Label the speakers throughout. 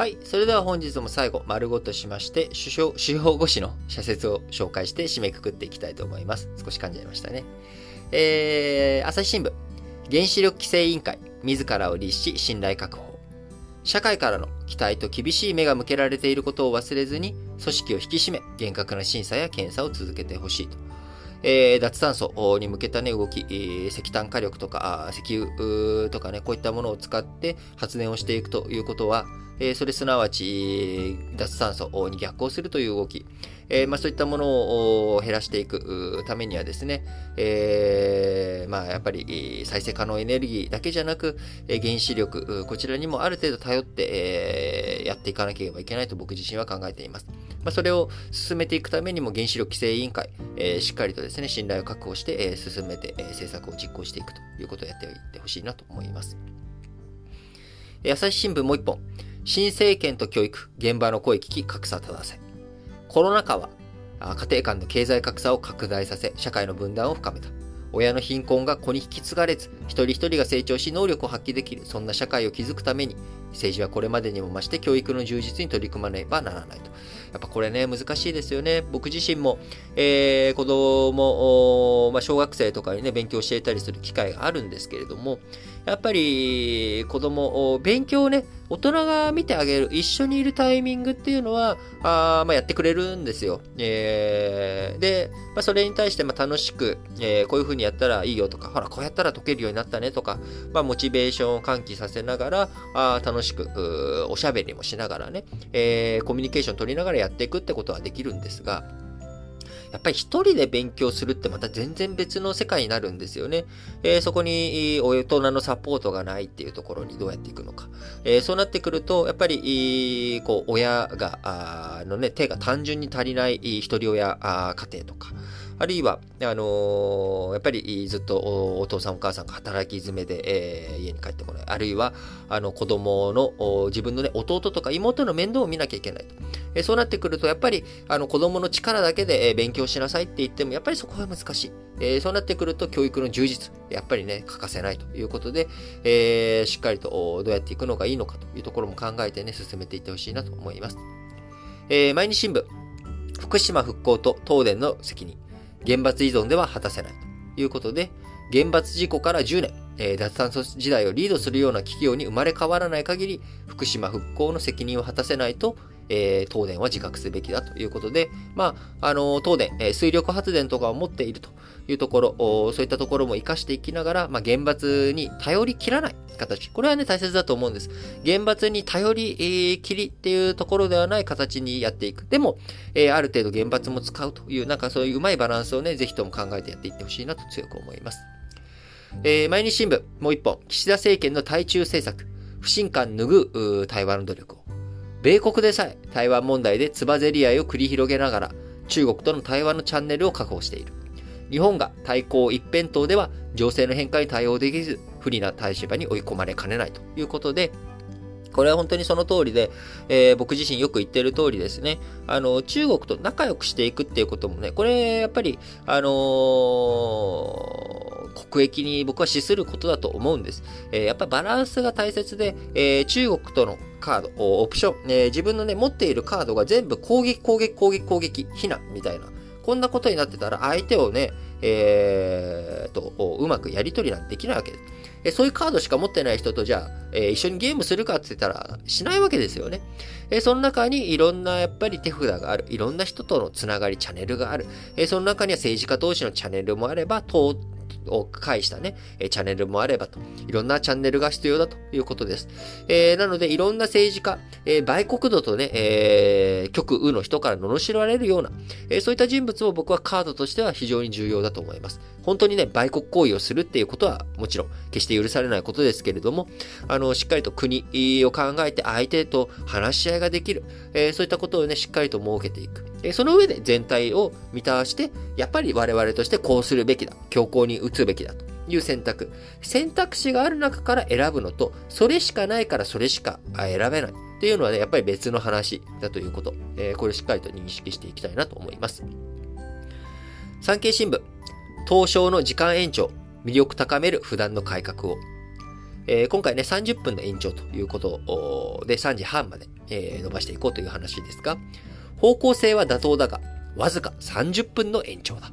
Speaker 1: はい。それでは本日も最後、丸ごとしまして、主要、主要語詞の社説を紹介して締めくくっていきたいと思います。少し噛んじゃいましたね。えー、朝日新聞。原子力規制委員会。自らを律し、信頼確保。社会からの期待と厳しい目が向けられていることを忘れずに、組織を引き締め、厳格な審査や検査を続けてほしいと。えー、脱炭素に向けた、ね、動き、えー、石炭火力とか石油とかね、こういったものを使って発電をしていくということは、えー、それすなわち脱炭素に逆行するという動き、えー、まあ、そういったものを減らしていくためにはですね、えー、まあ、やっぱり再生可能エネルギーだけじゃなく、原子力、こちらにもある程度頼って、えやっていかなければいけないと僕自身は考えています。まあ、それを進めていくためにも原子力規制委員会、えしっかりとですね、ですね信頼を確保して、え進めて、え政策を実行していくということをやっておいてほしいなと思います。朝日新聞もう一本。新政権と教育、現場の声聞き、格差正せ。コロナ禍は、家庭間の経済格差を拡大させ、社会の分断を深めた。親の貧困が子に引き継がれず、一人一人が成長し能力を発揮できる、そんな社会を築くために、政治はこれまでにも増して教育の充実に取り組まねばならないと。やっぱこれね、難しいですよね。僕自身も、えー、子供、まあ、小学生とかにね、勉強教えたりする機会があるんですけれども、やっぱり子供を、勉強をね、大人が見てあげる、一緒にいるタイミングっていうのは、あまあ、やってくれるんですよ。えー、で、まあ、それに対してま楽しく、えー、こういう風にやったらいいよとか、ほら、こうやったら解けるようになったねとか、まあ、モチベーションを喚起させながら、あ楽しく、おしゃべりもしながらね、えー、コミュニケーション取りながらやっていくってことはできるんですが、やっぱり一人で勉強するってまた全然別の世界になるんですよね。えー、そこに大人のサポートがないっていうところにどうやっていくのか。えー、そうなってくると、やっぱり、こう、親が、あのね、手が単純に足りない一人親家庭とか、あるいは、あの、やっぱりずっとお父さんお母さんが働き詰めで、えー、家に帰ってこない。あるいは、あの子供の自分のね、弟とか妹の面倒を見なきゃいけないと。えー、そうなってくると、やっぱりあの子供の力だけでえ勉強しなさいって言っても、やっぱりそこは難しい。えー、そうなってくると、教育の充実、やっぱりね、欠かせないということで、えー、しっかりとどうやっていくのがいいのかというところも考えてね、進めていってほしいなと思います。えー、毎日新聞、福島復興と東電の責任。原発依存では果たせないということで、原発事故から10年、えー、脱炭素時代をリードするような企業に生まれ変わらない限り、福島復興の責任を果たせないと、えー、東電は自覚すべきだということで、まあ、あの、東電、えー、水力発電とかを持っているというところ、そういったところも活かしていきながら、まあ、原発に頼り切らない形。これはね、大切だと思うんです。原発に頼り、えー、切りっていうところではない形にやっていく。でも、えー、ある程度原発も使うという、なんかそういううまいバランスをね、ぜひとも考えてやっていってほしいなと強く思います。えー、毎日新聞、もう一本、岸田政権の対中政策、不信感拭う台湾の努力を。米国でさえ台湾問題でつばぜり合いを繰り広げながら、中国との対話のチャンネルを確保している。日本が対抗一辺倒では情勢の変化に対応できず、不利な立場に追い込まれかねないということで、これは本当にその通りで、えー、僕自身よく言ってる通りですね、あの、中国と仲良くしていくっていうこともね、これ、やっぱり、あのー、国益に僕は資することだと思うんです。えー、やっぱバランスが大切で、えー、中国とのカード、オプション、えー、自分のね、持っているカードが全部攻撃、攻撃、攻撃、攻撃、避難みたいな、こんなことになってたら相手をね、えー、と、うまくやり取りなんてできないわけです。えそういうカードしか持ってない人とじゃあ、えー、一緒にゲームするかって言ったらしないわけですよね。えその中にいろんなやっぱり手札がある。いろんな人とのつながり、チャンネルがある。えその中には政治家同士のチャンネルもあれば、を介したね、チャンネルもあればと、いろんなチャンネルが必要だということです。えー、なので、いろんな政治家、え、売国度とね、えー、極右の人から罵られるような、え、そういった人物を僕はカードとしては非常に重要だと思います。本当にね、売国行為をするっていうことはもちろん決して許されないことですけれども、あの、しっかりと国を考えて相手と話し合いができる、えー、そういったことをね、しっかりと設けていく。その上で全体を満たして、やっぱり我々としてこうするべきだ。強行に打つべきだという選択。選択肢がある中から選ぶのと、それしかないからそれしか選べない。っていうのはね、やっぱり別の話だということ。えー、これをしっかりと認識していきたいなと思います。産経新聞。東証の時間延長。魅力高める普段の改革を。えー、今回ね、30分の延長ということで、3時半まで、えー、伸ばしていこうという話ですが、方向性は妥当だが、わずか30分の延長だ。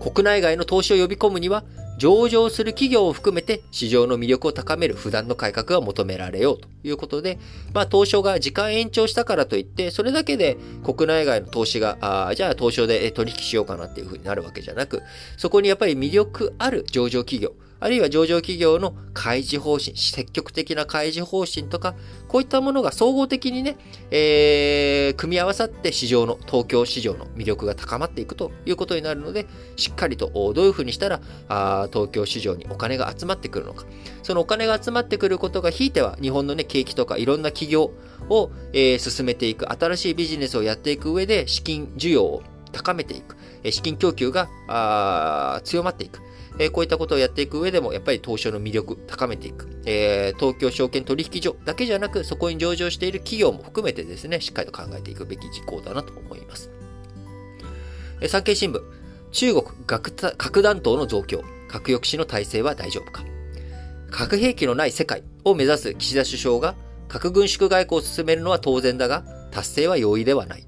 Speaker 1: 国内外の投資を呼び込むには、上場する企業を含めて市場の魅力を高める普段の改革が求められようということで、まあ、東証が時間延長したからといって、それだけで国内外の投資が、あじゃあ東証で取引しようかなっていうふうになるわけじゃなく、そこにやっぱり魅力ある上場企業、あるいは上場企業の開示方針、積極的な開示方針とか、こういったものが総合的にね、えー、組み合わさって市場の、東京市場の魅力が高まっていくということになるので、しっかりとどういうふうにしたら、あ東京市場にお金が集まってくるのか。そのお金が集まってくることが、ひいては日本のね、景気とかいろんな企業を、えー、進めていく、新しいビジネスをやっていく上で、資金需要を高めていく、資金供給があ強まっていく。えこういったことをやっていく上でも、やっぱり東証の魅力高めていく。えー、東京証券取引所だけじゃなく、そこに上場している企業も含めてですね、しっかりと考えていくべき事項だなと思います。え産経新聞、中国核弾頭の増強、核抑止の体制は大丈夫か核兵器のない世界を目指す岸田首相が核軍縮外交を進めるのは当然だが、達成は容易ではない。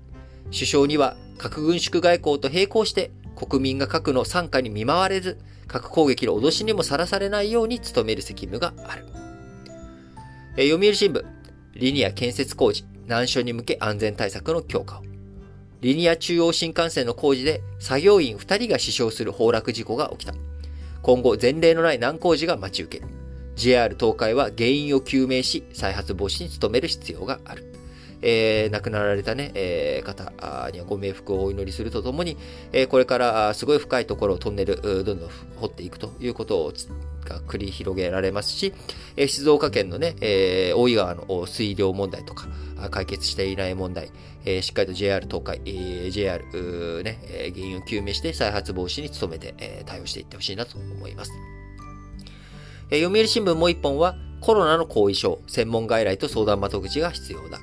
Speaker 1: 首相には核軍縮外交と並行して国民が核の参加に見舞われず、核攻撃の脅しにもさらされないように努める責務がある。え読売新聞、リニア建設工事、難所に向け安全対策の強化を。リニア中央新幹線の工事で作業員2人が死傷する崩落事故が起きた。今後、前例のない難工事が待ち受ける。JR 東海は原因を究明し、再発防止に努める必要がある。えー、亡くなられたね、えー、方にはご冥福をお祈りするとともに、えー、これからすごい深いところをトンネル、どんどん掘っていくということをが繰り広げられますし、えー、静岡県のね、えー、大井川の水量問題とか、解決していない問題、えー、しっかりと JR 東海、えー、JR、ね、原因を究明して再発防止に努めて、えー、対応していってほしいなと思います。えー、読売新聞もう一本は、コロナの後遺症、専門外来と相談窓口が必要だ。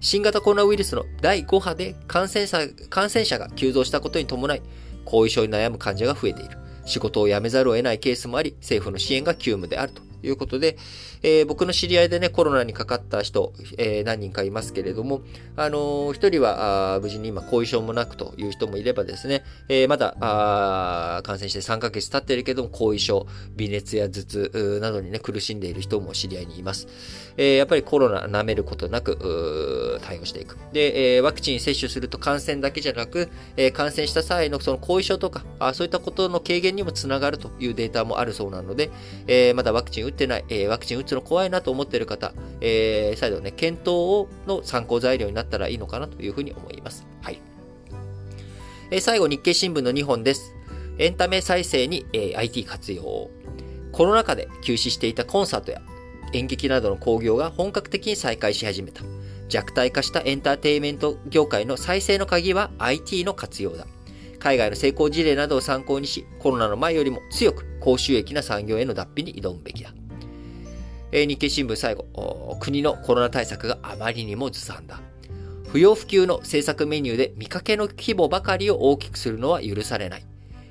Speaker 1: 新型コロナウイルスの第5波で感染者感染者が急増したことに伴い、後遺症に悩む患者が増えている。仕事を辞めざるを得ないケースもあり、政府の支援が急務であるということで、えー、僕の知り合いでね、コロナにかかった人、えー、何人かいますけれども、あのー、一人は無事に今後遺症もなくという人もいればですね、えー、まだ感染して3ヶ月経ってるけども、後遺症、微熱や頭痛などにね、苦しんでいる人も知り合いにいます。えー、やっぱりコロナ舐めることなく、対応していく。で、えー、ワクチン接種すると感染だけじゃなく、えー、感染した際のその後遺症とか、あそういったことの軽減にもつながるというデータもあるそうなので、えー、まだワクチン打ってない、えー、ワクチン打つの怖いなと思っている方、えー、再度ね、検討をの参考材料になったらいいのかなというふうに思います。はい。えー、最後、日経新聞の2本です。エンタメ再生に、えー、IT 活用コロナ禍で休止していたコンサートや演劇などの興行が本格的に再開し始めた。弱体化したエンターテイメント業界の再生の鍵は IT の活用だ。海外の成功事例などを参考にし、コロナの前よりも強く高収益な産業への脱皮に挑むべきだ。日経新聞最後、国のコロナ対策があまりにもずさんだ。不要不急の政策メニューで見かけの規模ばかりを大きくするのは許されない。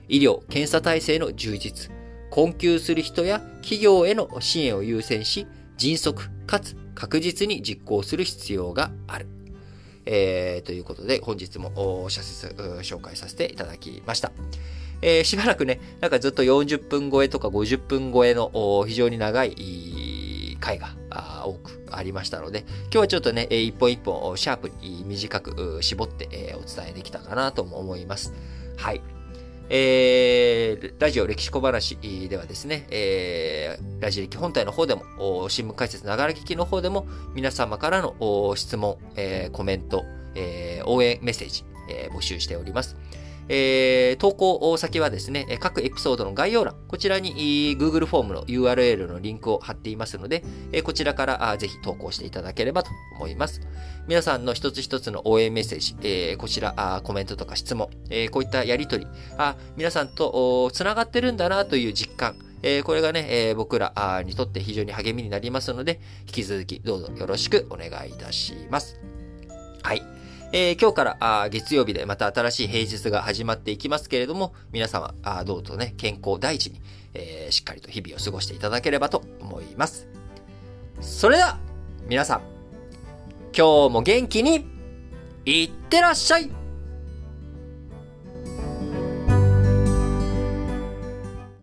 Speaker 1: 医療、検査体制の充実、困窮する人や企業への支援を優先し、迅速かつ確実に実行する必要がある。えー、ということで、本日も社説紹介させていただきました。えー、しばらくね、なんかずっと40分超えとか50分超えの非常に長い回が多くありましたので、今日はちょっとね、一本一本シャープに短く絞ってお伝えできたかなとも思います。はい。えー、ラジオ歴史小話ではですね、えー、ラジ歴本体の方でも、新聞解説ながら聞きの方でも、皆様からの質問、えー、コメント、えー、応援メッセージ、えー、募集しております。えー、投稿先はですね、各エピソードの概要欄、こちらに Google フォームの URL のリンクを貼っていますので、こちらからぜひ投稿していただければと思います。皆さんの一つ一つの応援メッセージ、え、こちらコメントとか質問、え、こういったやりとり、あ皆さんと繋がってるんだなという実感、え、これがね、え、僕らにとって非常に励みになりますので、引き続きどうぞよろしくお願いいたします。はい。えー今日からあ月曜日でまた新しい平日が始まっていきますけれども、皆様、あどうぞね、健康第一に、えーしっかりと日々を過ごしていただければと思います。それでは、皆さん、今日も元気に、いってらっしゃい